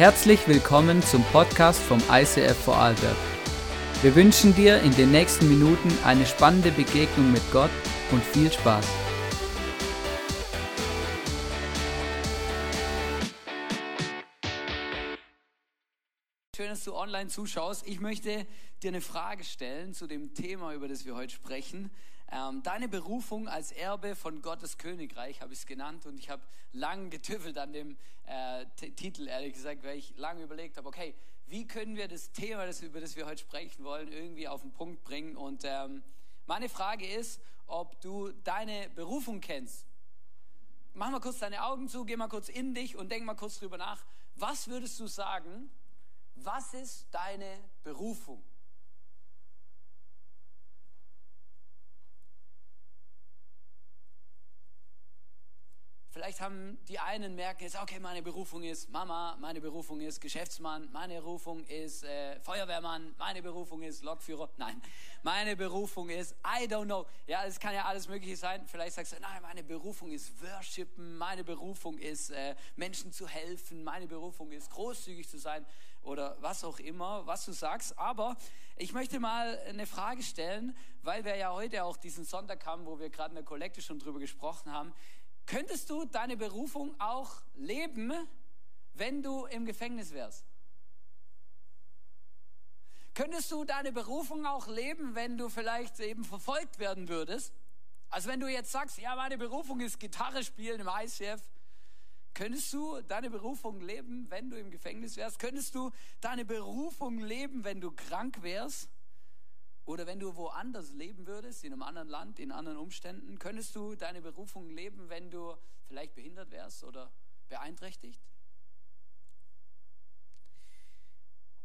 Herzlich willkommen zum Podcast vom ICF Vorarlberg. Wir wünschen dir in den nächsten Minuten eine spannende Begegnung mit Gott und viel Spaß. Schön, dass du online zuschaust. Ich möchte dir eine Frage stellen zu dem Thema, über das wir heute sprechen. Ähm, deine Berufung als Erbe von Gottes Königreich habe ich es genannt und ich habe lang getüffelt an dem äh, Titel, ehrlich gesagt, weil ich lange überlegt habe, okay, wie können wir das Thema, das, über das wir heute sprechen wollen, irgendwie auf den Punkt bringen. Und ähm, meine Frage ist, ob du deine Berufung kennst. Mach mal kurz deine Augen zu, geh mal kurz in dich und denk mal kurz drüber nach. Was würdest du sagen? Was ist deine Berufung? Vielleicht haben die einen merken jetzt, okay, meine Berufung ist Mama, meine Berufung ist Geschäftsmann, meine Berufung ist äh, Feuerwehrmann, meine Berufung ist Lokführer. Nein, meine Berufung ist, I don't know. Ja, es kann ja alles Mögliche sein. Vielleicht sagst du, nein, meine Berufung ist Worshipen, meine Berufung ist äh, Menschen zu helfen, meine Berufung ist großzügig zu sein oder was auch immer, was du sagst. Aber ich möchte mal eine Frage stellen, weil wir ja heute auch diesen Sonntag haben, wo wir gerade in der Kollekte schon drüber gesprochen haben. Könntest du deine Berufung auch leben, wenn du im Gefängnis wärst? Könntest du deine Berufung auch leben, wenn du vielleicht eben verfolgt werden würdest? Also wenn du jetzt sagst, ja, meine Berufung ist Gitarre spielen im ICF, könntest du deine Berufung leben, wenn du im Gefängnis wärst? Könntest du deine Berufung leben, wenn du krank wärst? Oder wenn du woanders leben würdest, in einem anderen Land, in anderen Umständen, könntest du deine Berufung leben, wenn du vielleicht behindert wärst oder beeinträchtigt?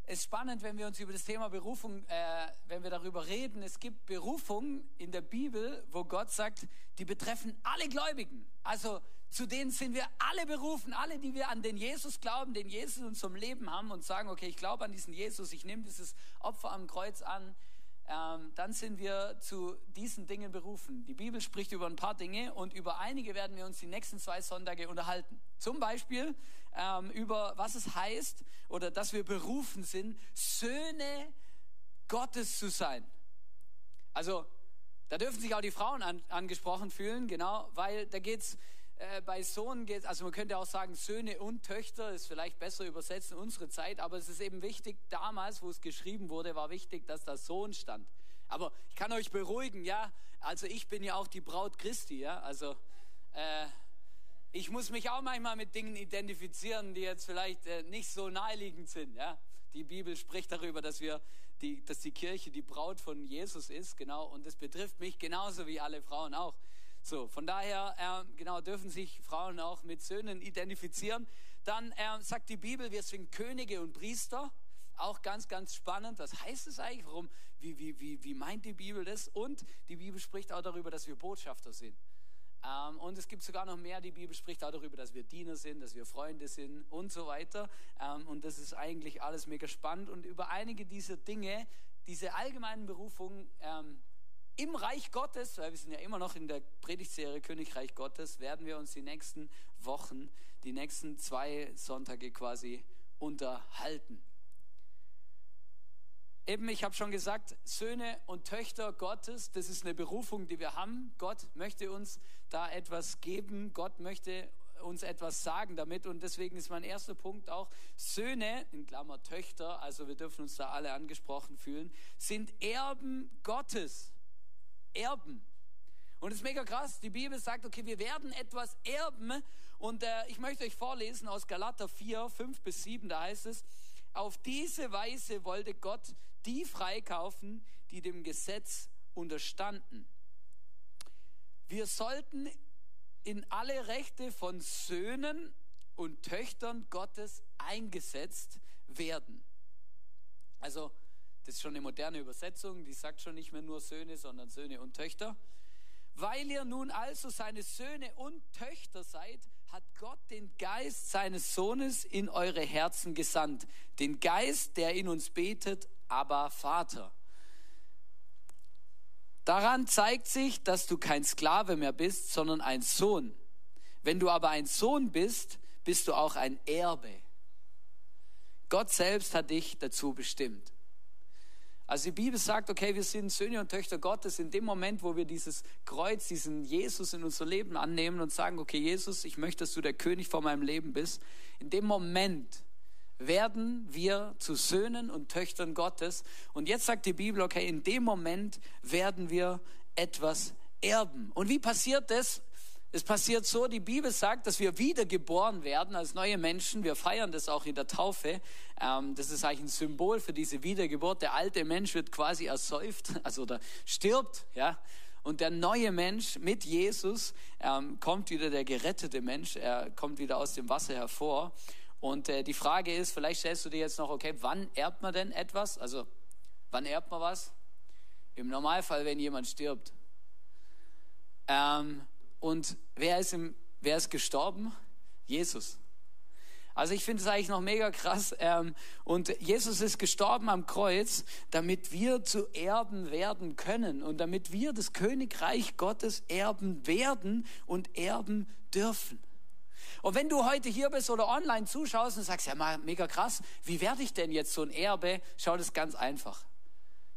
Es ist spannend, wenn wir uns über das Thema Berufung, äh, wenn wir darüber reden. Es gibt Berufungen in der Bibel, wo Gott sagt, die betreffen alle Gläubigen. Also zu denen sind wir alle berufen, alle, die wir an den Jesus glauben, den Jesus in unserem Leben haben und sagen, okay, ich glaube an diesen Jesus, ich nehme dieses Opfer am Kreuz an, ähm, dann sind wir zu diesen Dingen berufen. Die Bibel spricht über ein paar Dinge und über einige werden wir uns die nächsten zwei Sonntage unterhalten. Zum Beispiel ähm, über was es heißt oder dass wir berufen sind, Söhne Gottes zu sein. Also da dürfen sich auch die Frauen an, angesprochen fühlen, genau, weil da geht es äh, bei Sohn geht, also man könnte auch sagen Söhne und Töchter, ist vielleicht besser übersetzt in unsere Zeit, aber es ist eben wichtig, damals, wo es geschrieben wurde, war wichtig, dass da Sohn stand. Aber ich kann euch beruhigen, ja, also ich bin ja auch die Braut Christi, ja, also äh, ich muss mich auch manchmal mit Dingen identifizieren, die jetzt vielleicht äh, nicht so naheliegend sind, ja. Die Bibel spricht darüber, dass wir die, dass die Kirche die Braut von Jesus ist, genau, und das betrifft mich genauso wie alle Frauen auch. So, von daher, äh, genau, dürfen sich Frauen auch mit Söhnen identifizieren. Dann äh, sagt die Bibel, wir sind Könige und Priester. Auch ganz, ganz spannend. Was heißt es eigentlich? Warum? Wie, wie, wie, wie meint die Bibel das? Und die Bibel spricht auch darüber, dass wir Botschafter sind. Ähm, und es gibt sogar noch mehr. Die Bibel spricht auch darüber, dass wir Diener sind, dass wir Freunde sind und so weiter. Ähm, und das ist eigentlich alles mega spannend. Und über einige dieser Dinge, diese allgemeinen Berufungen, ähm, im Reich Gottes, weil wir sind ja immer noch in der Predigtserie Königreich Gottes, werden wir uns die nächsten Wochen, die nächsten zwei Sonntage quasi unterhalten. Eben, ich habe schon gesagt, Söhne und Töchter Gottes, das ist eine Berufung, die wir haben. Gott möchte uns da etwas geben. Gott möchte uns etwas sagen damit. Und deswegen ist mein erster Punkt auch, Söhne, in Klammer Töchter, also wir dürfen uns da alle angesprochen fühlen, sind Erben Gottes. Erben. Und es ist mega krass, die Bibel sagt, okay, wir werden etwas erben. Und äh, ich möchte euch vorlesen aus Galater 4, 5 bis 7, da heißt es, auf diese Weise wollte Gott die freikaufen, die dem Gesetz unterstanden. Wir sollten in alle Rechte von Söhnen und Töchtern Gottes eingesetzt werden. Also das ist schon eine moderne Übersetzung, die sagt schon nicht mehr nur Söhne, sondern Söhne und Töchter. Weil ihr nun also seine Söhne und Töchter seid, hat Gott den Geist seines Sohnes in eure Herzen gesandt. Den Geist, der in uns betet, aber Vater. Daran zeigt sich, dass du kein Sklave mehr bist, sondern ein Sohn. Wenn du aber ein Sohn bist, bist du auch ein Erbe. Gott selbst hat dich dazu bestimmt. Also die Bibel sagt, okay, wir sind Söhne und Töchter Gottes in dem Moment, wo wir dieses Kreuz, diesen Jesus in unser Leben annehmen und sagen, okay, Jesus, ich möchte, dass du der König vor meinem Leben bist. In dem Moment werden wir zu Söhnen und Töchtern Gottes. Und jetzt sagt die Bibel, okay, in dem Moment werden wir etwas erben. Und wie passiert das? Es passiert so, die Bibel sagt, dass wir wiedergeboren werden als neue Menschen. Wir feiern das auch in der Taufe. Ähm, das ist eigentlich ein Symbol für diese Wiedergeburt. Der alte Mensch wird quasi ersäuft, also oder stirbt, ja. Und der neue Mensch mit Jesus ähm, kommt wieder der gerettete Mensch. Er kommt wieder aus dem Wasser hervor. Und äh, die Frage ist, vielleicht stellst du dir jetzt noch, okay, wann erbt man denn etwas? Also, wann erbt man was? Im Normalfall, wenn jemand stirbt. Ähm, und wer ist, im, wer ist gestorben? Jesus. Also ich finde es eigentlich noch mega krass. Ähm, und Jesus ist gestorben am Kreuz, damit wir zu Erben werden können und damit wir das Königreich Gottes erben werden und erben dürfen. Und wenn du heute hier bist oder online zuschaust und sagst, ja mega krass, wie werde ich denn jetzt so ein Erbe? Schau das ganz einfach.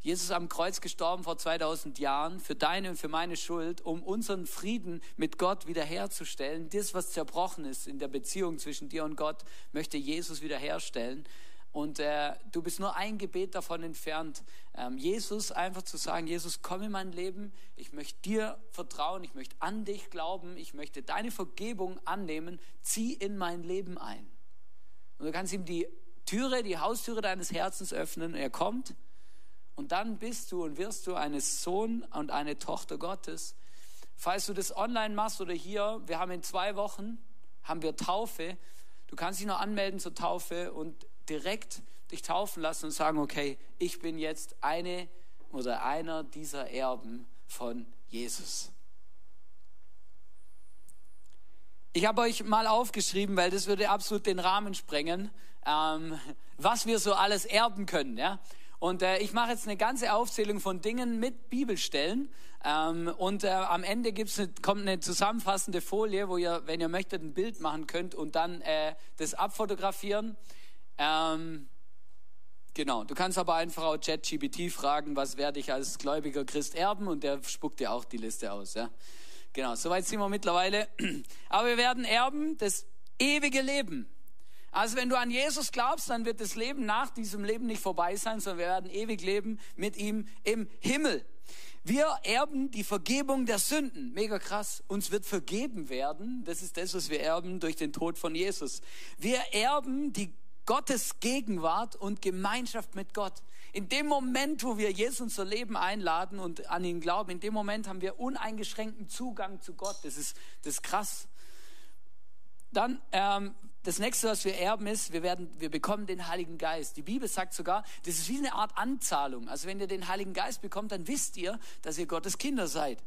Jesus ist am Kreuz gestorben vor 2000 Jahren für deine und für meine Schuld, um unseren Frieden mit Gott wiederherzustellen. Das, was zerbrochen ist in der Beziehung zwischen dir und Gott, möchte Jesus wiederherstellen. Und äh, du bist nur ein Gebet davon entfernt, ähm, Jesus einfach zu sagen, Jesus, komm in mein Leben, ich möchte dir vertrauen, ich möchte an dich glauben, ich möchte deine Vergebung annehmen, zieh in mein Leben ein. Und du kannst ihm die Türe, die Haustüre deines Herzens öffnen, er kommt und dann bist du und wirst du eine Sohn und eine Tochter Gottes. Falls du das online machst oder hier, wir haben in zwei Wochen, haben wir Taufe. Du kannst dich noch anmelden zur Taufe und direkt dich taufen lassen und sagen, okay, ich bin jetzt eine oder einer dieser Erben von Jesus. Ich habe euch mal aufgeschrieben, weil das würde absolut den Rahmen sprengen, ähm, was wir so alles erben können. Ja? Und äh, ich mache jetzt eine ganze Aufzählung von Dingen mit Bibelstellen. Ähm, und äh, am Ende gibt's eine, kommt eine zusammenfassende Folie, wo ihr, wenn ihr möchtet, ein Bild machen könnt und dann äh, das abfotografieren. Ähm, genau, du kannst aber einfach auch ChatGPT fragen, was werde ich als gläubiger Christ erben und der spuckt dir auch die Liste aus. Ja? Genau, soweit sind wir mittlerweile. Aber wir werden erben das ewige Leben. Also wenn du an Jesus glaubst, dann wird das Leben nach diesem Leben nicht vorbei sein, sondern wir werden ewig leben mit ihm im Himmel. Wir erben die Vergebung der Sünden. Mega krass. Uns wird vergeben werden. Das ist das, was wir erben durch den Tod von Jesus. Wir erben die Gottes Gegenwart und Gemeinschaft mit Gott. In dem Moment, wo wir Jesus unser Leben einladen und an ihn glauben, in dem Moment haben wir uneingeschränkten Zugang zu Gott. Das ist, das ist krass. Dann ähm, das nächste, was wir erben, ist, wir, werden, wir bekommen den Heiligen Geist. Die Bibel sagt sogar, das ist wie eine Art Anzahlung. Also wenn ihr den Heiligen Geist bekommt, dann wisst ihr, dass ihr Gottes Kinder seid.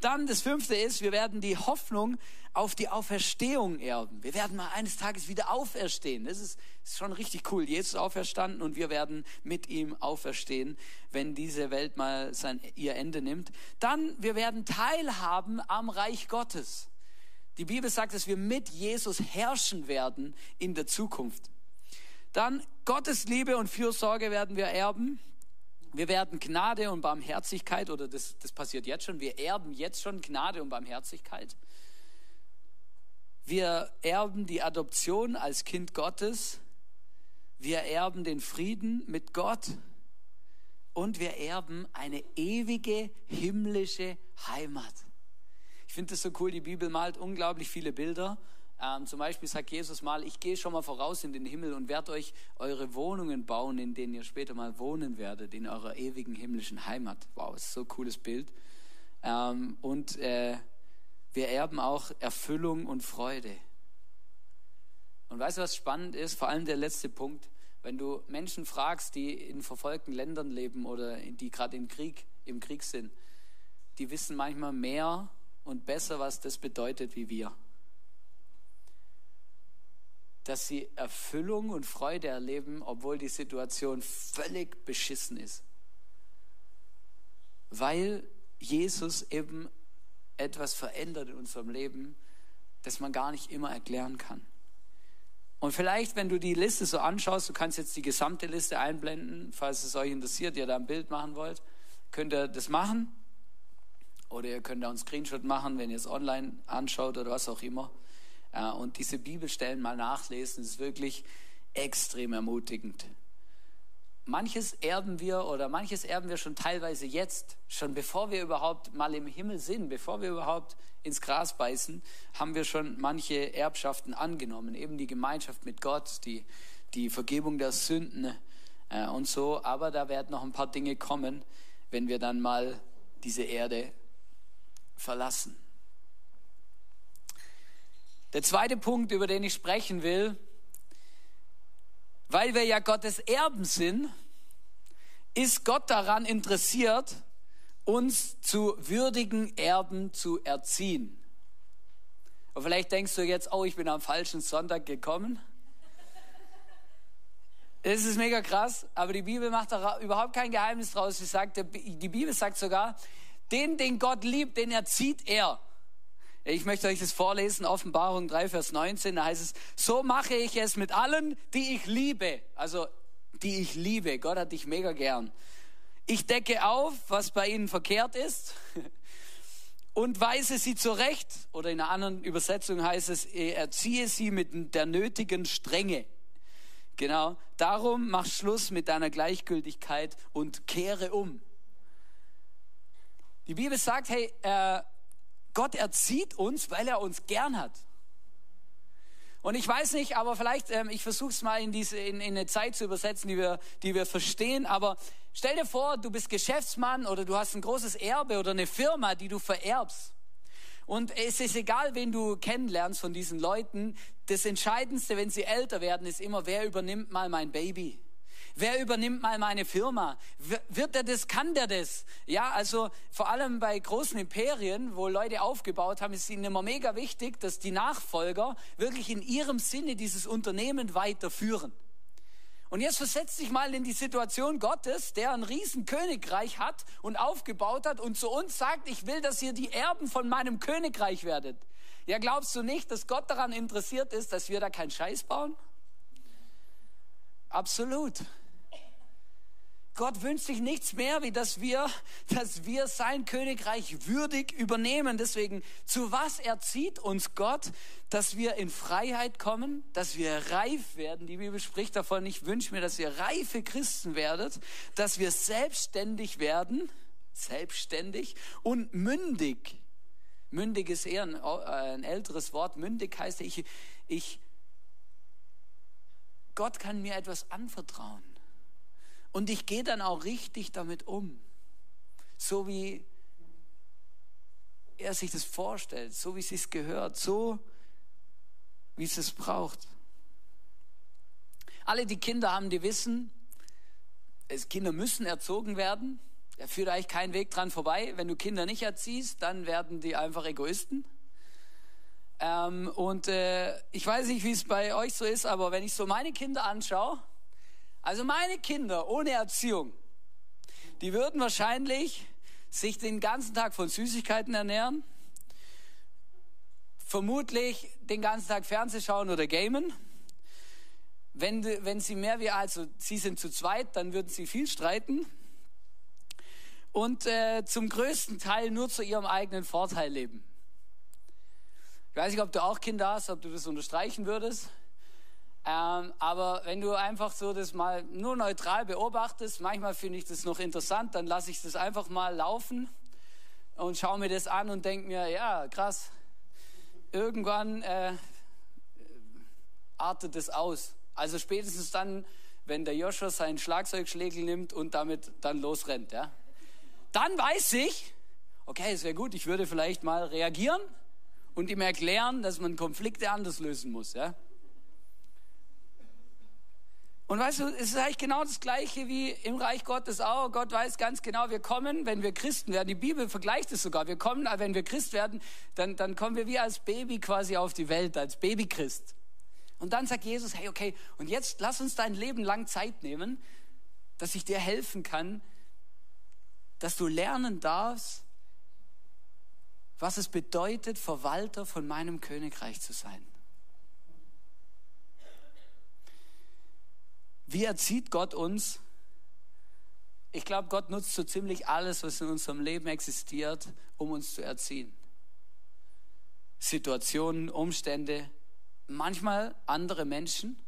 Dann das fünfte ist, wir werden die Hoffnung auf die Auferstehung erben. Wir werden mal eines Tages wieder auferstehen. Das ist, ist schon richtig cool. Jesus ist auferstanden und wir werden mit ihm auferstehen, wenn diese Welt mal sein, ihr Ende nimmt. Dann, wir werden teilhaben am Reich Gottes. Die Bibel sagt, dass wir mit Jesus herrschen werden in der Zukunft. Dann Gottes Liebe und Fürsorge werden wir erben. Wir werden Gnade und Barmherzigkeit, oder das, das passiert jetzt schon, wir erben jetzt schon Gnade und Barmherzigkeit. Wir erben die Adoption als Kind Gottes. Wir erben den Frieden mit Gott. Und wir erben eine ewige himmlische Heimat finde es so cool, die Bibel malt unglaublich viele Bilder. Ähm, zum Beispiel sagt Jesus mal, ich gehe schon mal voraus in den Himmel und werde euch eure Wohnungen bauen, in denen ihr später mal wohnen werdet, in eurer ewigen himmlischen Heimat. Wow, ist so ein cooles Bild. Ähm, und äh, wir erben auch Erfüllung und Freude. Und weißt du, was spannend ist? Vor allem der letzte Punkt. Wenn du Menschen fragst, die in verfolgten Ländern leben oder die gerade im Krieg, im Krieg sind, die wissen manchmal mehr und besser, was das bedeutet wie wir. Dass sie Erfüllung und Freude erleben, obwohl die Situation völlig beschissen ist. Weil Jesus eben etwas verändert in unserem Leben, das man gar nicht immer erklären kann. Und vielleicht, wenn du die Liste so anschaust, du kannst jetzt die gesamte Liste einblenden, falls es euch interessiert, ihr da ein Bild machen wollt, könnt ihr das machen. Oder ihr könnt auch einen Screenshot machen, wenn ihr es online anschaut oder was auch immer. Äh, und diese Bibelstellen mal nachlesen, ist wirklich extrem ermutigend. Manches erben wir oder manches erben wir schon teilweise jetzt, schon bevor wir überhaupt mal im Himmel sind, bevor wir überhaupt ins Gras beißen, haben wir schon manche Erbschaften angenommen. Eben die Gemeinschaft mit Gott, die, die Vergebung der Sünden äh, und so. Aber da werden noch ein paar Dinge kommen, wenn wir dann mal diese Erde verlassen. Der zweite Punkt, über den ich sprechen will, weil wir ja Gottes Erben sind, ist Gott daran interessiert, uns zu würdigen Erben zu erziehen. Und vielleicht denkst du jetzt, oh, ich bin am falschen Sonntag gekommen. Das ist mega krass, aber die Bibel macht da überhaupt kein Geheimnis draus. Sie sagt, die Bibel sagt sogar, den, den Gott liebt, den erzieht er. Ich möchte euch das vorlesen, Offenbarung 3, Vers 19, da heißt es, so mache ich es mit allen, die ich liebe. Also, die ich liebe. Gott hat dich mega gern. Ich decke auf, was bei ihnen verkehrt ist und weise sie zurecht. Oder in einer anderen Übersetzung heißt es, erziehe sie mit der nötigen Strenge. Genau. Darum mach Schluss mit deiner Gleichgültigkeit und kehre um. Die Bibel sagt, hey, äh, Gott erzieht uns, weil er uns gern hat. Und ich weiß nicht, aber vielleicht, ähm, ich versuche es mal in, diese, in, in eine Zeit zu übersetzen, die wir, die wir verstehen. Aber stell dir vor, du bist Geschäftsmann oder du hast ein großes Erbe oder eine Firma, die du vererbst. Und es ist egal, wen du kennenlernst von diesen Leuten. Das Entscheidendste, wenn sie älter werden, ist immer, wer übernimmt mal mein Baby? Wer übernimmt mal meine Firma? Wird er das, kann der das? Ja, also vor allem bei großen Imperien, wo Leute aufgebaut haben, ist ihnen immer mega wichtig, dass die Nachfolger wirklich in ihrem Sinne dieses Unternehmen weiterführen. Und jetzt versetzt dich mal in die Situation Gottes, der ein Riesenkönigreich hat und aufgebaut hat und zu uns sagt, ich will, dass ihr die Erben von meinem Königreich werdet. Ja, glaubst du nicht, dass Gott daran interessiert ist, dass wir da keinen Scheiß bauen? Absolut. Gott wünscht sich nichts mehr, wie dass wir, dass wir sein Königreich würdig übernehmen. Deswegen, zu was erzieht uns Gott, dass wir in Freiheit kommen, dass wir reif werden? Die Bibel spricht davon, ich wünsche mir, dass ihr reife Christen werdet, dass wir selbstständig werden, selbstständig und mündig. Mündig ist eher ein, äh, ein älteres Wort. Mündig heißt, ich, ich, Gott kann mir etwas anvertrauen. Und ich gehe dann auch richtig damit um. So wie er sich das vorstellt, so wie es sich gehört, so wie es es braucht. Alle, die Kinder haben, die wissen, es, Kinder müssen erzogen werden. Da führt eigentlich kein Weg dran vorbei. Wenn du Kinder nicht erziehst, dann werden die einfach Egoisten. Ähm, und äh, ich weiß nicht, wie es bei euch so ist, aber wenn ich so meine Kinder anschaue, also meine Kinder ohne Erziehung, die würden wahrscheinlich sich den ganzen Tag von Süßigkeiten ernähren, vermutlich den ganzen Tag Fernseh schauen oder gamen. Wenn, wenn sie mehr wie, also sie sind zu zweit, dann würden sie viel streiten und äh, zum größten Teil nur zu ihrem eigenen Vorteil leben. Ich weiß nicht, ob du auch Kinder hast, ob du das unterstreichen würdest. Ähm, aber wenn du einfach so das mal nur neutral beobachtest, manchmal finde ich das noch interessant, dann lasse ich das einfach mal laufen und schaue mir das an und denke mir, ja, krass, irgendwann äh, artet es aus. Also spätestens dann, wenn der Joshua seinen Schlagzeugschlägel nimmt und damit dann losrennt. Ja? Dann weiß ich, okay, es wäre gut, ich würde vielleicht mal reagieren und ihm erklären, dass man Konflikte anders lösen muss. Ja? Und weißt du, es ist eigentlich genau das Gleiche wie im Reich Gottes auch. Gott weiß ganz genau, wir kommen, wenn wir Christen werden. Die Bibel vergleicht es sogar. Wir kommen, wenn wir Christ werden, dann, dann kommen wir wie als Baby quasi auf die Welt, als Babychrist. Und dann sagt Jesus, hey, okay, und jetzt lass uns dein Leben lang Zeit nehmen, dass ich dir helfen kann, dass du lernen darfst, was es bedeutet, Verwalter von meinem Königreich zu sein. Wie erzieht Gott uns? Ich glaube, Gott nutzt so ziemlich alles, was in unserem Leben existiert, um uns zu erziehen. Situationen, Umstände, manchmal andere Menschen,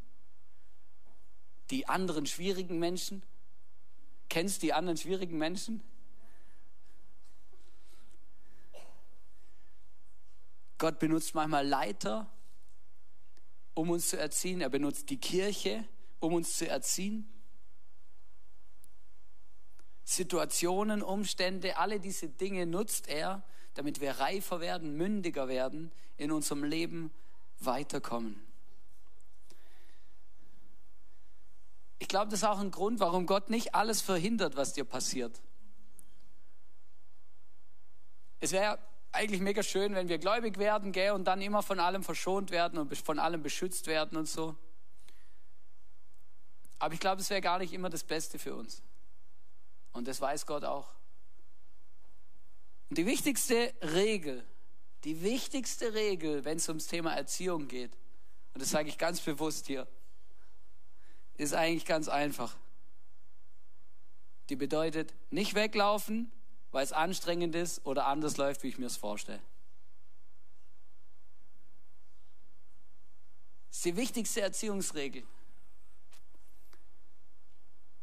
die anderen schwierigen Menschen. Kennst du die anderen schwierigen Menschen? Gott benutzt manchmal Leiter, um uns zu erziehen. Er benutzt die Kirche, um uns zu erziehen. Situationen, Umstände, alle diese Dinge nutzt er, damit wir reifer werden, mündiger werden, in unserem Leben weiterkommen. Ich glaube, das ist auch ein Grund, warum Gott nicht alles verhindert, was dir passiert. Es wäre eigentlich mega schön, wenn wir gläubig werden, gell, und dann immer von allem verschont werden und von allem beschützt werden und so. Aber ich glaube, es wäre gar nicht immer das Beste für uns. Und das weiß Gott auch. Und die wichtigste Regel, die wichtigste Regel, wenn es ums Thema Erziehung geht, und das sage ich ganz bewusst hier, ist eigentlich ganz einfach. Die bedeutet nicht weglaufen, weil es anstrengend ist oder anders läuft, wie ich mir es vorstelle. Das ist die wichtigste Erziehungsregel,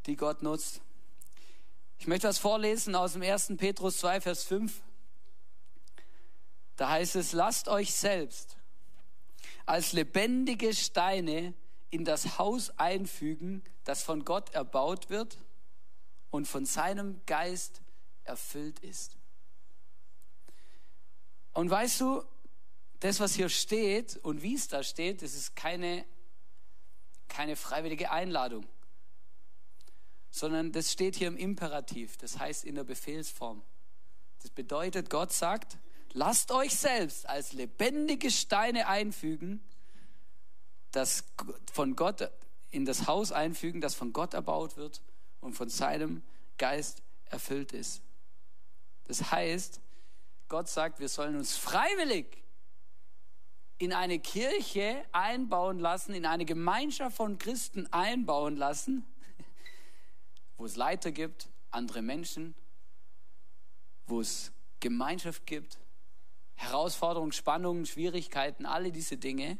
die Gott nutzt. Ich möchte was vorlesen aus dem 1. Petrus 2, Vers 5. Da heißt es, lasst euch selbst als lebendige Steine in das Haus einfügen, das von Gott erbaut wird und von seinem Geist erfüllt ist. Und weißt du, das, was hier steht und wie es da steht, das ist keine, keine freiwillige Einladung sondern das steht hier im Imperativ, das heißt in der Befehlsform. Das bedeutet, Gott sagt, lasst euch selbst als lebendige Steine einfügen, das von Gott in das Haus einfügen, das von Gott erbaut wird und von seinem Geist erfüllt ist. Das heißt, Gott sagt, wir sollen uns freiwillig in eine Kirche einbauen lassen, in eine Gemeinschaft von Christen einbauen lassen, wo es Leiter gibt, andere Menschen, wo es Gemeinschaft gibt, Herausforderungen, Spannungen, Schwierigkeiten, alle diese Dinge.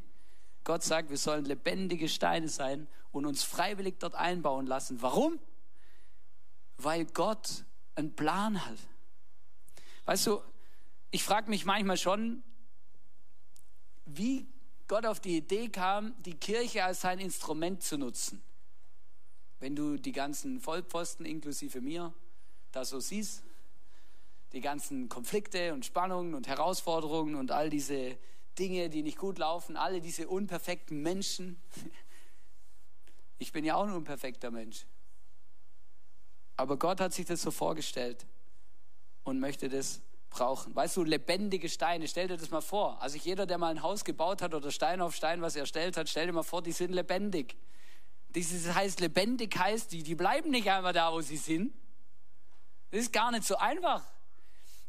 Gott sagt, wir sollen lebendige Steine sein und uns freiwillig dort einbauen lassen. Warum? Weil Gott einen Plan hat. Weißt du, ich frage mich manchmal schon, wie Gott auf die Idee kam, die Kirche als sein Instrument zu nutzen. Wenn du die ganzen Vollpfosten inklusive mir da so siehst, die ganzen Konflikte und Spannungen und Herausforderungen und all diese Dinge, die nicht gut laufen, alle diese unperfekten Menschen. Ich bin ja auch ein unperfekter Mensch. Aber Gott hat sich das so vorgestellt und möchte das brauchen. Weißt du, lebendige Steine, stell dir das mal vor. Also jeder, der mal ein Haus gebaut hat oder Stein auf Stein was erstellt hat, stell dir mal vor, die sind lebendig. Dieses heißt lebendig heißt, die, die bleiben nicht einmal da, wo sie sind. Das ist gar nicht so einfach.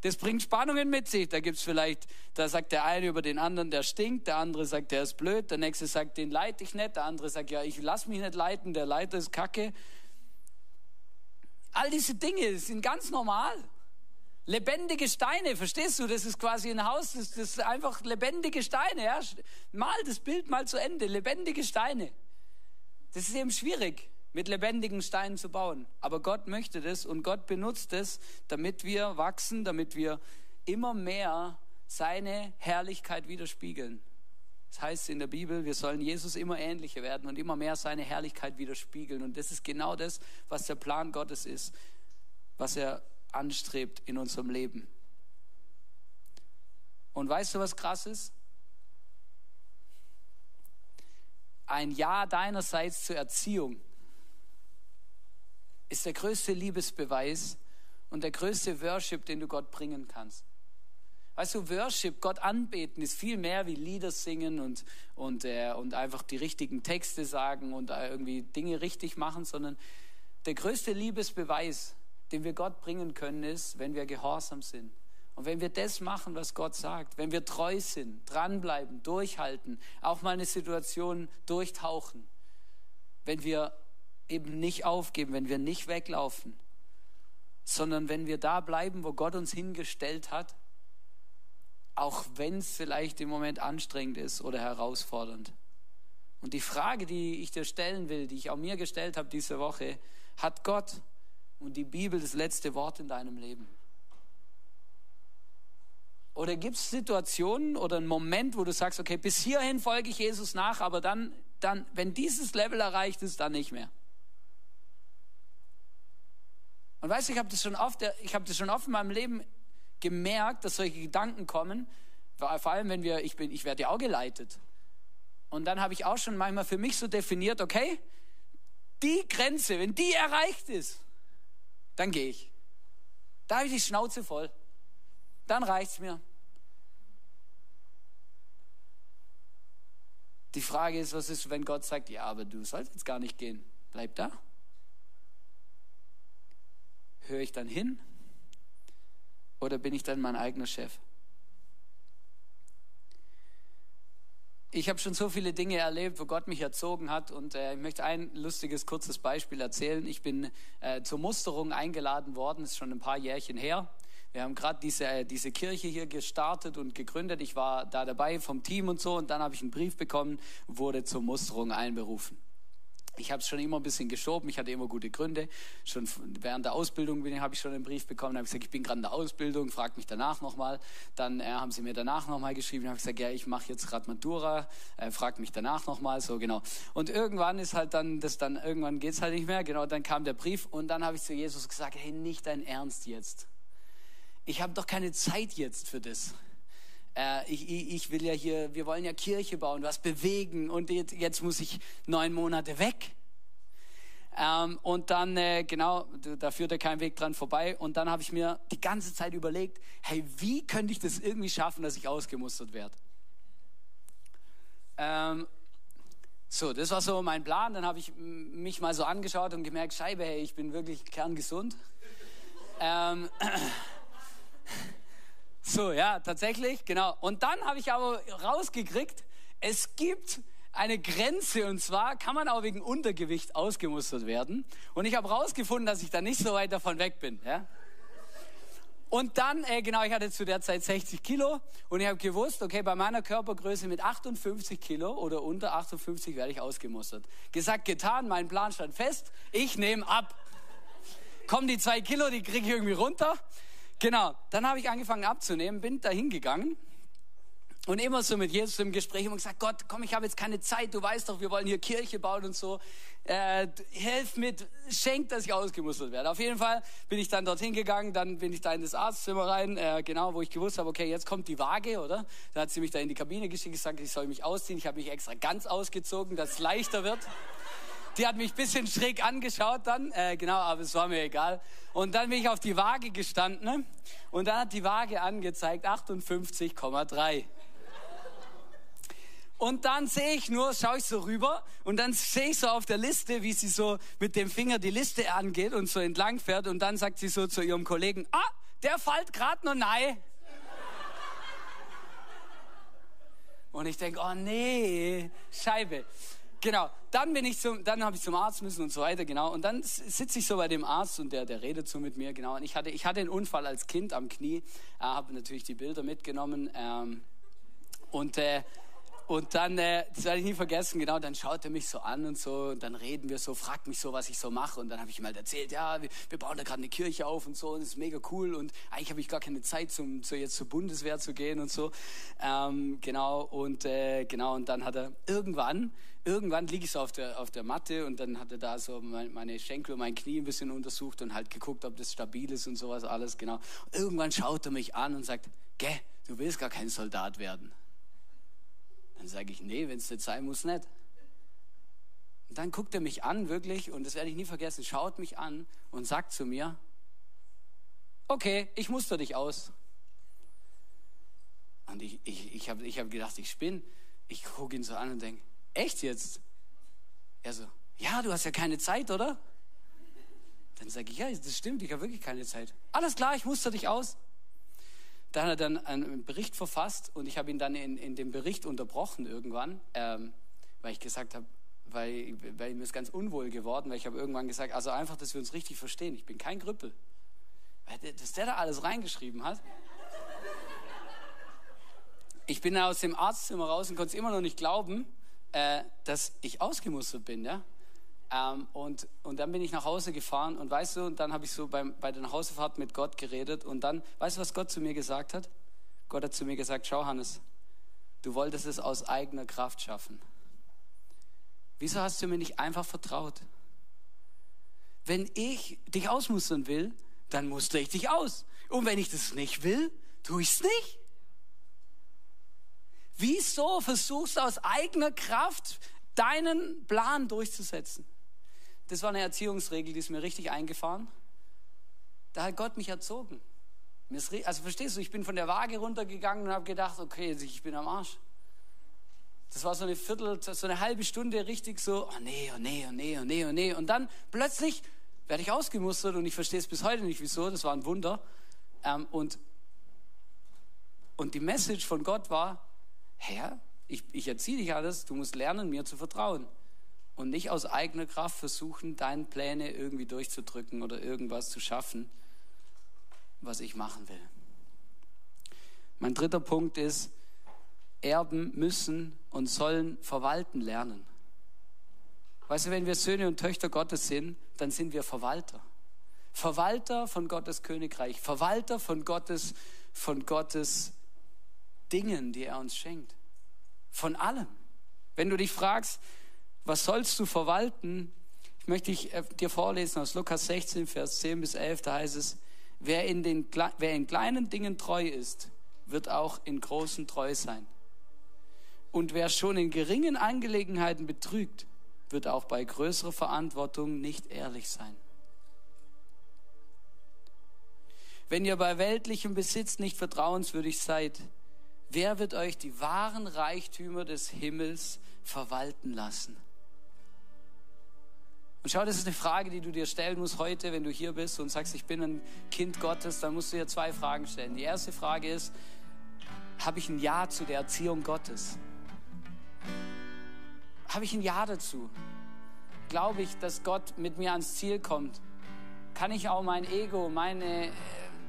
Das bringt Spannungen mit sich. Da gibt es vielleicht, da sagt der eine über den anderen, der stinkt, der andere sagt, der ist blöd, der nächste sagt, den leite ich nicht, der andere sagt, ja, ich lass mich nicht leiten, der Leiter ist kacke. All diese Dinge sind ganz normal. Lebendige Steine, verstehst du? Das ist quasi ein Haus, das, das ist einfach lebendige Steine. Ja? Mal das Bild mal zu Ende, lebendige Steine. Das ist eben schwierig, mit lebendigen Steinen zu bauen. Aber Gott möchte das und Gott benutzt es, damit wir wachsen, damit wir immer mehr seine Herrlichkeit widerspiegeln. Das heißt in der Bibel, wir sollen Jesus immer ähnlicher werden und immer mehr seine Herrlichkeit widerspiegeln. Und das ist genau das, was der Plan Gottes ist, was er anstrebt in unserem Leben. Und weißt du, was krass ist? Ein Ja deinerseits zur Erziehung ist der größte Liebesbeweis und der größte Worship, den du Gott bringen kannst. Weißt du, Worship, Gott anbeten, ist viel mehr wie Lieder singen und, und, äh, und einfach die richtigen Texte sagen und äh, irgendwie Dinge richtig machen, sondern der größte Liebesbeweis, den wir Gott bringen können, ist, wenn wir gehorsam sind. Und wenn wir das machen, was Gott sagt, wenn wir treu sind, dranbleiben, durchhalten, auch mal eine Situation durchtauchen, wenn wir eben nicht aufgeben, wenn wir nicht weglaufen, sondern wenn wir da bleiben, wo Gott uns hingestellt hat, auch wenn es vielleicht im Moment anstrengend ist oder herausfordernd. Und die Frage, die ich dir stellen will, die ich auch mir gestellt habe diese Woche, hat Gott und die Bibel das letzte Wort in deinem Leben? Oder gibt es Situationen oder einen Moment, wo du sagst, okay, bis hierhin folge ich Jesus nach, aber dann, dann, wenn dieses Level erreicht ist, dann nicht mehr? Und weißt du, ich habe das schon oft, habe das schon oft in meinem Leben gemerkt, dass solche Gedanken kommen, vor allem wenn wir, ich ich werde ja auch geleitet. Und dann habe ich auch schon manchmal für mich so definiert, okay, die Grenze, wenn die erreicht ist, dann gehe ich. Da habe ich die Schnauze voll. Dann reicht es mir. Die Frage ist, was ist, wenn Gott sagt, ja, aber du sollst jetzt gar nicht gehen. Bleib da. Höre ich dann hin oder bin ich dann mein eigener Chef? Ich habe schon so viele Dinge erlebt, wo Gott mich erzogen hat und äh, ich möchte ein lustiges, kurzes Beispiel erzählen. Ich bin äh, zur Musterung eingeladen worden, ist schon ein paar Jährchen her. Wir haben gerade diese, äh, diese Kirche hier gestartet und gegründet. Ich war da dabei vom Team und so und dann habe ich einen Brief bekommen, wurde zur Musterung einberufen. Ich habe es schon immer ein bisschen geschoben, ich hatte immer gute Gründe. Schon während der Ausbildung habe ich schon einen Brief bekommen, habe gesagt, ich bin gerade in der Ausbildung, fragt mich danach nochmal. Dann äh, haben sie mir danach nochmal geschrieben, habe gesagt, ja, ich mache jetzt gerade Matura, äh, fragt mich danach nochmal, so genau. Und irgendwann ist halt dann, das dann, irgendwann geht's halt nicht mehr, genau, dann kam der Brief und dann habe ich zu Jesus gesagt, hey, nicht dein Ernst jetzt. Ich habe doch keine Zeit jetzt für das äh, ich, ich, will ja hier, wir wollen ja Kirche bauen, was bewegen und jetzt, jetzt muss ich neun Monate weg. Ähm, und dann, äh, genau, da führt ja kein Weg dran vorbei. Und dann habe ich mir die ganze Zeit überlegt, hey, wie könnte ich das irgendwie schaffen, dass ich ausgemustert werde? Ähm, so, das war so mein Plan. Dann habe ich mich mal so angeschaut und gemerkt, Scheibe, hey, ich bin wirklich kerngesund. ähm, So, ja, tatsächlich, genau. Und dann habe ich aber rausgekriegt, es gibt eine Grenze und zwar kann man auch wegen Untergewicht ausgemustert werden. Und ich habe rausgefunden, dass ich da nicht so weit davon weg bin. Ja? Und dann, äh, genau, ich hatte zu der Zeit 60 Kilo und ich habe gewusst, okay, bei meiner Körpergröße mit 58 Kilo oder unter 58 werde ich ausgemustert. Gesagt, getan, mein Plan stand fest, ich nehme ab. Kommen die zwei Kilo, die kriege ich irgendwie runter. Genau, dann habe ich angefangen abzunehmen, bin da hingegangen und immer so mit Jesus im Gespräch und gesagt, Gott, komm, ich habe jetzt keine Zeit, du weißt doch, wir wollen hier Kirche bauen und so. Äh, helf mit, schenk, dass ich ausgemustert werde. Auf jeden Fall bin ich dann dorthin gegangen, dann bin ich da in das Arztzimmer rein, äh, genau, wo ich gewusst habe, okay, jetzt kommt die Waage, oder? Da hat sie mich da in die Kabine geschickt, gesagt, ich soll mich ausziehen. Ich habe mich extra ganz ausgezogen, dass es leichter wird. Die hat mich ein bisschen schräg angeschaut dann, äh, genau, aber es war mir egal. Und dann bin ich auf die Waage gestanden ne? und dann hat die Waage angezeigt 58,3. Und dann sehe ich nur, schaue ich so rüber und dann sehe ich so auf der Liste, wie sie so mit dem Finger die Liste angeht und so entlang fährt und dann sagt sie so zu ihrem Kollegen, ah, der fällt gerade noch nein. Und ich denke, oh nee, Scheibe. Genau, dann bin ich zum, dann habe ich zum Arzt müssen und so weiter, genau. Und dann sitze ich so bei dem Arzt und der, der redet so mit mir, genau. Und ich hatte, ich hatte einen Unfall als Kind am Knie, äh, habe natürlich die Bilder mitgenommen ähm, und äh, und dann, äh, das werde ich nie vergessen, genau, dann schaut er mich so an und so, und dann reden wir so, fragt mich so, was ich so mache. Und dann habe ich ihm halt erzählt, ja, wir, wir bauen da gerade eine Kirche auf und so, und das ist mega cool. Und eigentlich habe ich gar keine Zeit, zum, zu, jetzt zur Bundeswehr zu gehen und so. Ähm, genau, und äh, genau, und dann hat er irgendwann, irgendwann liege ich so auf der, auf der Matte und dann hat er da so meine Schenkel und mein Knie ein bisschen untersucht und halt geguckt, ob das stabil ist und sowas alles, genau. Irgendwann schaut er mich an und sagt, gell, du willst gar kein Soldat werden. Dann sage ich, nee, wenn es nicht sein muss, nicht. Und dann guckt er mich an, wirklich, und das werde ich nie vergessen, schaut mich an und sagt zu mir, okay, ich muster dich aus. Und ich, ich, ich habe ich hab gedacht, ich spinne. Ich gucke ihn so an und denke, echt jetzt? Er so, ja, du hast ja keine Zeit, oder? Dann sage ich, ja, das stimmt, ich habe wirklich keine Zeit. Alles klar, ich muster dich aus. Da hat er dann einen Bericht verfasst und ich habe ihn dann in, in dem Bericht unterbrochen irgendwann, ähm, weil ich gesagt habe, weil, weil mir ist ganz unwohl geworden, weil ich habe irgendwann gesagt, also einfach, dass wir uns richtig verstehen. Ich bin kein Grüppel. Dass der da alles reingeschrieben hat. Ich bin aus dem Arztzimmer raus und konnte es immer noch nicht glauben, äh, dass ich ausgemustert bin. Ja? Ähm, und, und dann bin ich nach Hause gefahren und weißt du, und dann habe ich so beim, bei der Nachhausefahrt mit Gott geredet und dann, weißt du, was Gott zu mir gesagt hat? Gott hat zu mir gesagt, schau Hannes, du wolltest es aus eigener Kraft schaffen. Wieso hast du mir nicht einfach vertraut? Wenn ich dich ausmustern will, dann mustere ich dich aus. Und wenn ich das nicht will, tue ich es nicht. Wieso versuchst du aus eigener Kraft deinen Plan durchzusetzen? Das war eine Erziehungsregel, die ist mir richtig eingefahren. Da hat Gott mich erzogen. Also verstehst du, ich bin von der Waage runtergegangen und habe gedacht, okay, ich bin am Arsch. Das war so eine Viertel, so eine halbe Stunde richtig so, oh nee, oh nee, oh nee, oh nee, oh nee. Und dann plötzlich werde ich ausgemustert und ich verstehe es bis heute nicht, wieso, das war ein Wunder. Ähm, und, und die Message von Gott war, Herr, ich, ich erziehe dich alles, du musst lernen, mir zu vertrauen. Und nicht aus eigener Kraft versuchen, deine Pläne irgendwie durchzudrücken oder irgendwas zu schaffen, was ich machen will. Mein dritter Punkt ist, Erben müssen und sollen verwalten lernen. Weißt du, wenn wir Söhne und Töchter Gottes sind, dann sind wir Verwalter. Verwalter von Gottes Königreich, Verwalter von Gottes, von Gottes Dingen, die er uns schenkt. Von allem. Wenn du dich fragst, was sollst du verwalten, ich möchte ich äh, dir vorlesen aus Lukas 16, Vers 10 bis 11, da heißt es, wer in, den, wer in kleinen Dingen treu ist, wird auch in großen treu sein. Und wer schon in geringen Angelegenheiten betrügt, wird auch bei größerer Verantwortung nicht ehrlich sein. Wenn ihr bei weltlichem Besitz nicht vertrauenswürdig seid, wer wird euch die wahren Reichtümer des Himmels verwalten lassen? Und schau, das ist eine Frage, die du dir stellen musst heute, wenn du hier bist und sagst, ich bin ein Kind Gottes, dann musst du dir zwei Fragen stellen. Die erste Frage ist, habe ich ein Ja zu der Erziehung Gottes? Habe ich ein Ja dazu? Glaube ich, dass Gott mit mir ans Ziel kommt? Kann ich auch mein Ego, meine, äh,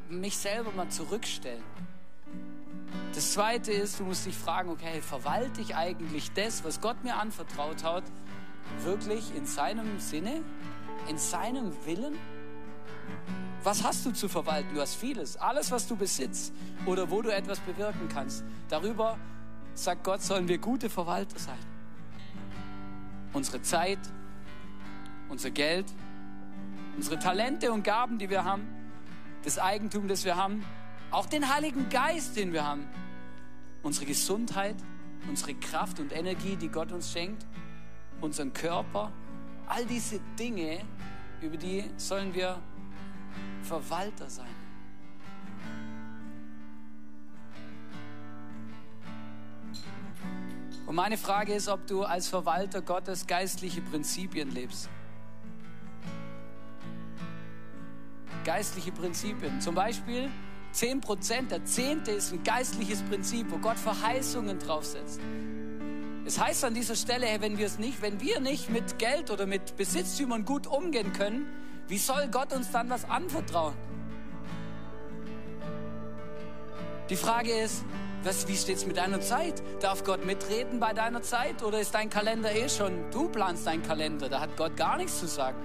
mich selber mal zurückstellen? Das zweite ist, du musst dich fragen, okay, verwalte ich eigentlich das, was Gott mir anvertraut hat, wirklich in seinem Sinne, in seinem Willen? Was hast du zu verwalten? Du hast vieles. Alles, was du besitzt oder wo du etwas bewirken kannst. Darüber sagt Gott, sollen wir gute Verwalter sein. Unsere Zeit, unser Geld, unsere Talente und Gaben, die wir haben, das Eigentum, das wir haben, auch den Heiligen Geist, den wir haben, unsere Gesundheit, unsere Kraft und Energie, die Gott uns schenkt, unseren Körper, all diese Dinge, über die sollen wir Verwalter sein. Und meine Frage ist, ob du als Verwalter Gottes geistliche Prinzipien lebst. Geistliche Prinzipien. Zum Beispiel 10 Prozent, der Zehnte ist ein geistliches Prinzip, wo Gott Verheißungen draufsetzt. Es heißt an dieser Stelle, hey, wenn wir es nicht, wenn wir nicht mit Geld oder mit Besitztümern gut umgehen können, wie soll Gott uns dann was anvertrauen? Die Frage ist, was, wie steht es mit deiner Zeit? Darf Gott mitreden bei deiner Zeit oder ist dein Kalender eh schon, du planst deinen Kalender, da hat Gott gar nichts zu sagen?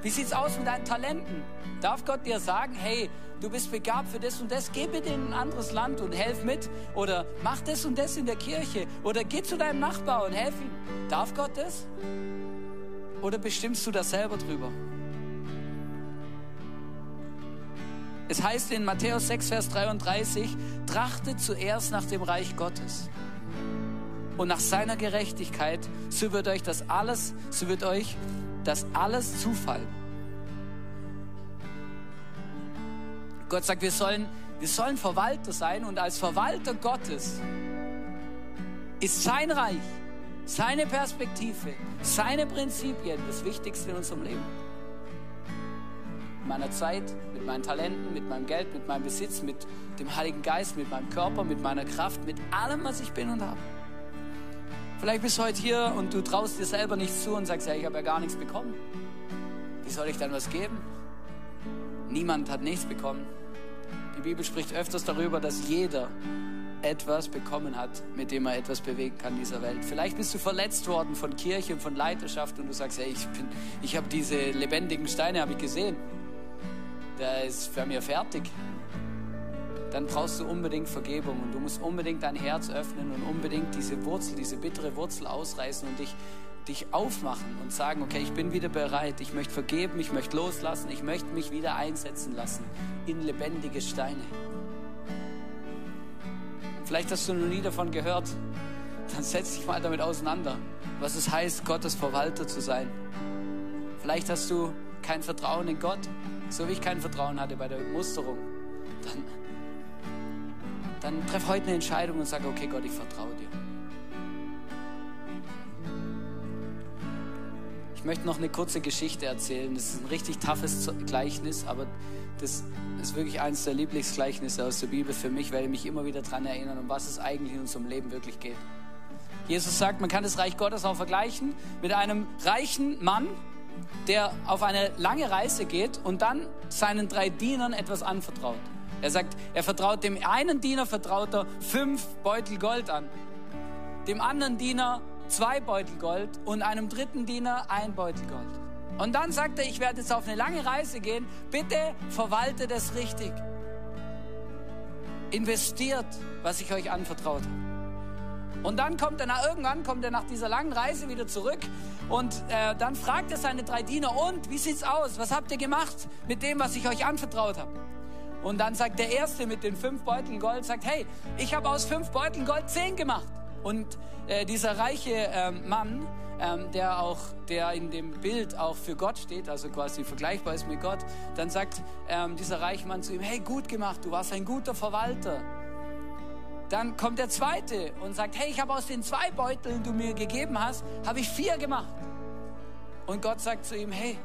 Wie sieht es aus mit deinen Talenten? Darf Gott dir sagen, hey, du bist begabt für das und das, geh bitte in ein anderes Land und helf mit oder mach das und das in der Kirche oder geh zu deinem Nachbar und helf ihm. Darf Gott das? Oder bestimmst du das selber drüber? Es heißt in Matthäus 6, Vers 33, trachtet zuerst nach dem Reich Gottes und nach seiner Gerechtigkeit, so wird euch das alles, so wird euch das alles zufallen. Gott sagt, wir sollen, wir sollen Verwalter sein und als Verwalter Gottes ist sein Reich, seine Perspektive, seine Prinzipien das Wichtigste in unserem Leben meiner Zeit, mit meinen Talenten, mit meinem Geld, mit meinem Besitz, mit dem Heiligen Geist, mit meinem Körper, mit meiner Kraft, mit allem, was ich bin und habe. Vielleicht bist du heute hier und du traust dir selber nichts zu und sagst, ja, ich habe ja gar nichts bekommen. Wie soll ich dann was geben? Niemand hat nichts bekommen. Die Bibel spricht öfters darüber, dass jeder etwas bekommen hat, mit dem er etwas bewegen kann in dieser Welt. Vielleicht bist du verletzt worden von Kirche und von Leiterschaft und du sagst, hey, ich, ich habe diese lebendigen Steine habe ich gesehen. Der ist für mir fertig dann brauchst du unbedingt Vergebung und du musst unbedingt dein Herz öffnen und unbedingt diese Wurzel, diese bittere Wurzel ausreißen und dich, dich aufmachen und sagen, okay, ich bin wieder bereit, ich möchte vergeben, ich möchte loslassen, ich möchte mich wieder einsetzen lassen in lebendige Steine. Vielleicht hast du noch nie davon gehört, dann setz dich mal damit auseinander, was es heißt, Gottes Verwalter zu sein. Vielleicht hast du kein Vertrauen in Gott, so wie ich kein Vertrauen hatte bei der Musterung. Dann dann treff heute eine Entscheidung und sag, okay Gott, ich vertraue dir. Ich möchte noch eine kurze Geschichte erzählen. Das ist ein richtig toughes Gleichnis, aber das ist wirklich eines der Lieblingsgleichnisse aus der Bibel für mich, weil ich mich immer wieder daran erinnern, um was es eigentlich in unserem Leben wirklich geht. Jesus sagt, man kann das Reich Gottes auch vergleichen mit einem reichen Mann, der auf eine lange Reise geht und dann seinen drei Dienern etwas anvertraut. Er sagt, er vertraut dem einen Diener vertraut er fünf Beutel Gold an, dem anderen Diener zwei Beutel Gold und einem dritten Diener ein Beutel Gold. Und dann sagt er, ich werde jetzt auf eine lange Reise gehen, bitte verwalte das richtig. Investiert, was ich euch anvertraut habe. Und dann kommt er nach, irgendwann kommt er nach dieser langen Reise wieder zurück und äh, dann fragt er seine drei Diener, und wie sieht's aus? Was habt ihr gemacht mit dem, was ich euch anvertraut habe? Und dann sagt der Erste mit den fünf Beuteln Gold, sagt, hey, ich habe aus fünf Beuteln Gold zehn gemacht. Und äh, dieser reiche ähm, Mann, ähm, der auch, der in dem Bild auch für Gott steht, also quasi vergleichbar ist mit Gott, dann sagt ähm, dieser reiche Mann zu ihm, hey, gut gemacht, du warst ein guter Verwalter. Dann kommt der Zweite und sagt, hey, ich habe aus den zwei Beuteln, die du mir gegeben hast, habe ich vier gemacht. Und Gott sagt zu ihm, hey,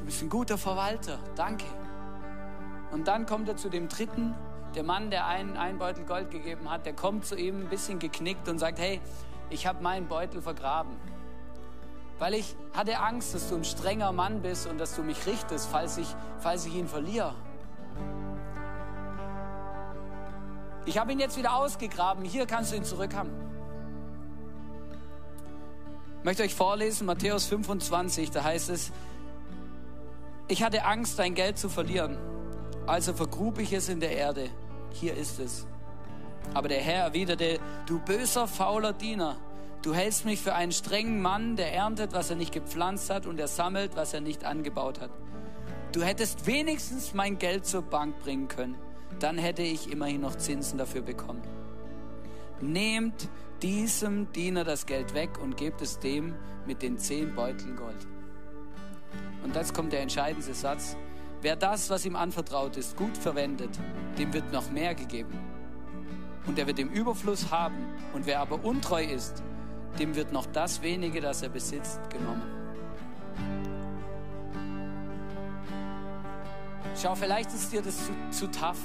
du bist ein guter Verwalter, danke. Und dann kommt er zu dem dritten, der Mann, der einen, einen Beutel Gold gegeben hat, der kommt zu ihm ein bisschen geknickt und sagt, hey, ich habe meinen Beutel vergraben. Weil ich hatte Angst, dass du ein strenger Mann bist und dass du mich richtest, falls ich, falls ich ihn verliere. Ich habe ihn jetzt wieder ausgegraben, hier kannst du ihn zurückhaben. Ich möchte euch vorlesen, Matthäus 25, da heißt es, ich hatte Angst, dein Geld zu verlieren also vergrub ich es in der Erde. Hier ist es. Aber der Herr erwiderte, du böser, fauler Diener, du hältst mich für einen strengen Mann, der erntet, was er nicht gepflanzt hat und er sammelt, was er nicht angebaut hat. Du hättest wenigstens mein Geld zur Bank bringen können, dann hätte ich immerhin noch Zinsen dafür bekommen. Nehmt diesem Diener das Geld weg und gebt es dem mit den zehn Beuteln Gold. Und jetzt kommt der entscheidende Satz. Wer das, was ihm anvertraut ist, gut verwendet, dem wird noch mehr gegeben. Und er wird im Überfluss haben. Und wer aber untreu ist, dem wird noch das wenige, das er besitzt, genommen. Schau, vielleicht ist dir das zu, zu tough.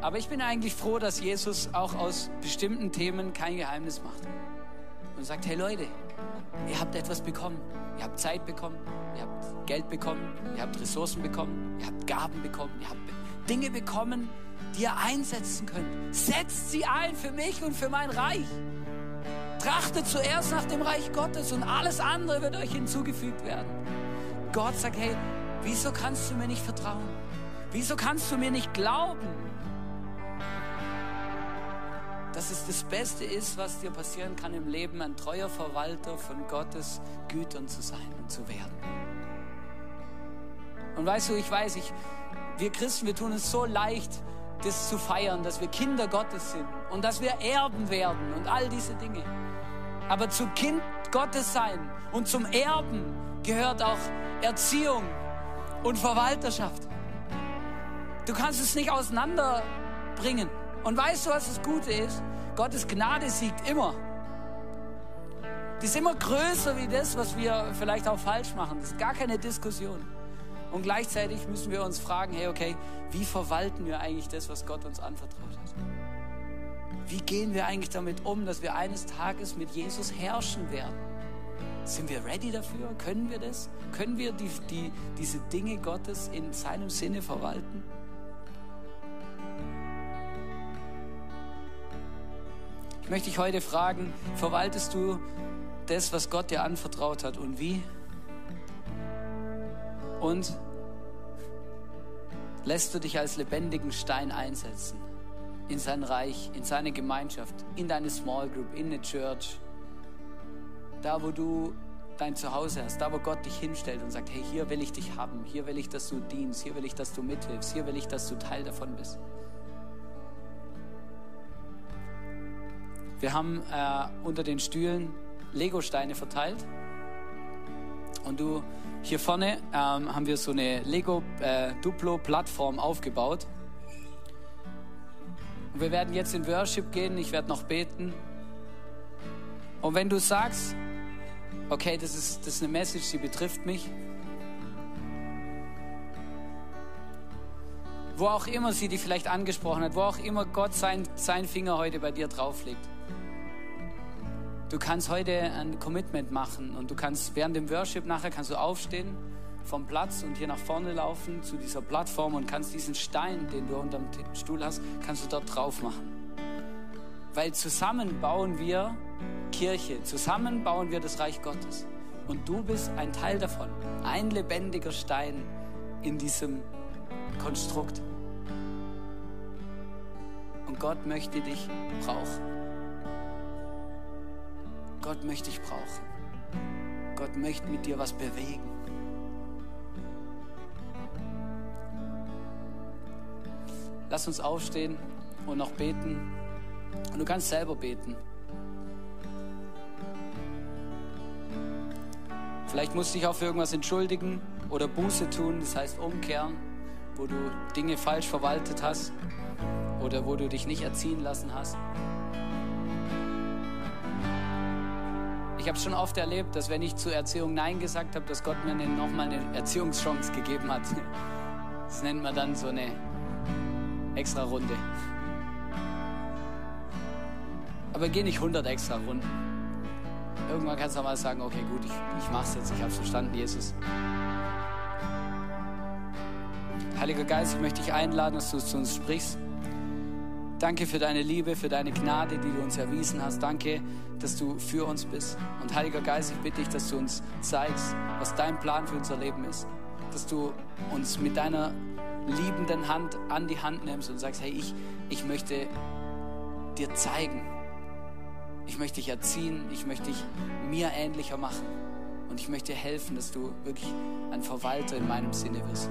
Aber ich bin eigentlich froh, dass Jesus auch aus bestimmten Themen kein Geheimnis macht. Und sagt, hey Leute, ihr habt etwas bekommen. Ihr habt Zeit bekommen, ihr habt Geld bekommen, ihr habt Ressourcen bekommen, ihr habt Gaben bekommen, ihr habt Dinge bekommen, die ihr einsetzen könnt. Setzt sie ein für mich und für mein Reich. Trachtet zuerst nach dem Reich Gottes und alles andere wird euch hinzugefügt werden. Gott sagt, hey, wieso kannst du mir nicht vertrauen? Wieso kannst du mir nicht glauben? Dass es das Beste ist, was dir passieren kann im Leben, ein treuer Verwalter von Gottes Gütern zu sein und zu werden. Und weißt du, ich weiß, ich, wir Christen, wir tun es so leicht, das zu feiern, dass wir Kinder Gottes sind und dass wir Erben werden und all diese Dinge. Aber zu Kind Gottes sein und zum Erben gehört auch Erziehung und Verwalterschaft. Du kannst es nicht auseinanderbringen. Und weißt du, was das Gute ist? Gottes Gnade siegt immer. Die ist immer größer wie das, was wir vielleicht auch falsch machen. Das ist gar keine Diskussion. Und gleichzeitig müssen wir uns fragen, hey, okay, wie verwalten wir eigentlich das, was Gott uns anvertraut hat? Wie gehen wir eigentlich damit um, dass wir eines Tages mit Jesus herrschen werden? Sind wir ready dafür? Können wir das? Können wir die, die, diese Dinge Gottes in seinem Sinne verwalten? Möchte dich heute fragen, verwaltest du das, was Gott dir anvertraut hat und wie? Und lässt du dich als lebendigen Stein einsetzen in sein Reich, in seine Gemeinschaft, in deine Small Group, in eine Church, da wo du dein Zuhause hast, da wo Gott dich hinstellt und sagt, hey, hier will ich dich haben, hier will ich, dass du dienst, hier will ich, dass du mithilfst, hier will ich, dass du Teil davon bist. Wir haben äh, unter den Stühlen Lego-Steine verteilt. Und du, hier vorne ähm, haben wir so eine Lego-Duplo-Plattform äh, aufgebaut. Und wir werden jetzt in Worship gehen, ich werde noch beten. Und wenn du sagst, okay, das ist, das ist eine Message, die betrifft mich, wo auch immer sie die vielleicht angesprochen hat, wo auch immer Gott sein, sein Finger heute bei dir drauflegt. Du kannst heute ein Commitment machen und du kannst während dem Worship nachher kannst du aufstehen vom Platz und hier nach vorne laufen zu dieser Plattform und kannst diesen Stein, den du unterm Stuhl hast, kannst du dort drauf machen. Weil zusammen bauen wir Kirche, zusammen bauen wir das Reich Gottes. Und du bist ein Teil davon, ein lebendiger Stein in diesem Konstrukt. Und Gott möchte dich brauchen. Gott möchte dich brauchen. Gott möchte mit dir was bewegen. Lass uns aufstehen und noch beten. Und du kannst selber beten. Vielleicht musst du dich auch für irgendwas entschuldigen oder Buße tun, das heißt umkehren, wo du Dinge falsch verwaltet hast oder wo du dich nicht erziehen lassen hast. Ich habe schon oft erlebt, dass wenn ich zur Erziehung Nein gesagt habe, dass Gott mir nochmal eine Erziehungschance gegeben hat. Das nennt man dann so eine extra Runde. Aber geh nicht 100 extra Runden. Irgendwann kannst du mal sagen, okay, gut, ich, ich mach's jetzt, ich habe verstanden, Jesus. Heiliger Geist, ich möchte dich einladen, dass du zu uns sprichst. Danke für deine Liebe, für deine Gnade, die du uns erwiesen hast. Danke, dass du für uns bist. Und Heiliger Geist, ich bitte dich, dass du uns zeigst, was dein Plan für unser Leben ist. Dass du uns mit deiner liebenden Hand an die Hand nimmst und sagst, hey, ich, ich möchte dir zeigen. Ich möchte dich erziehen. Ich möchte dich mir ähnlicher machen. Und ich möchte dir helfen, dass du wirklich ein Verwalter in meinem Sinne wirst.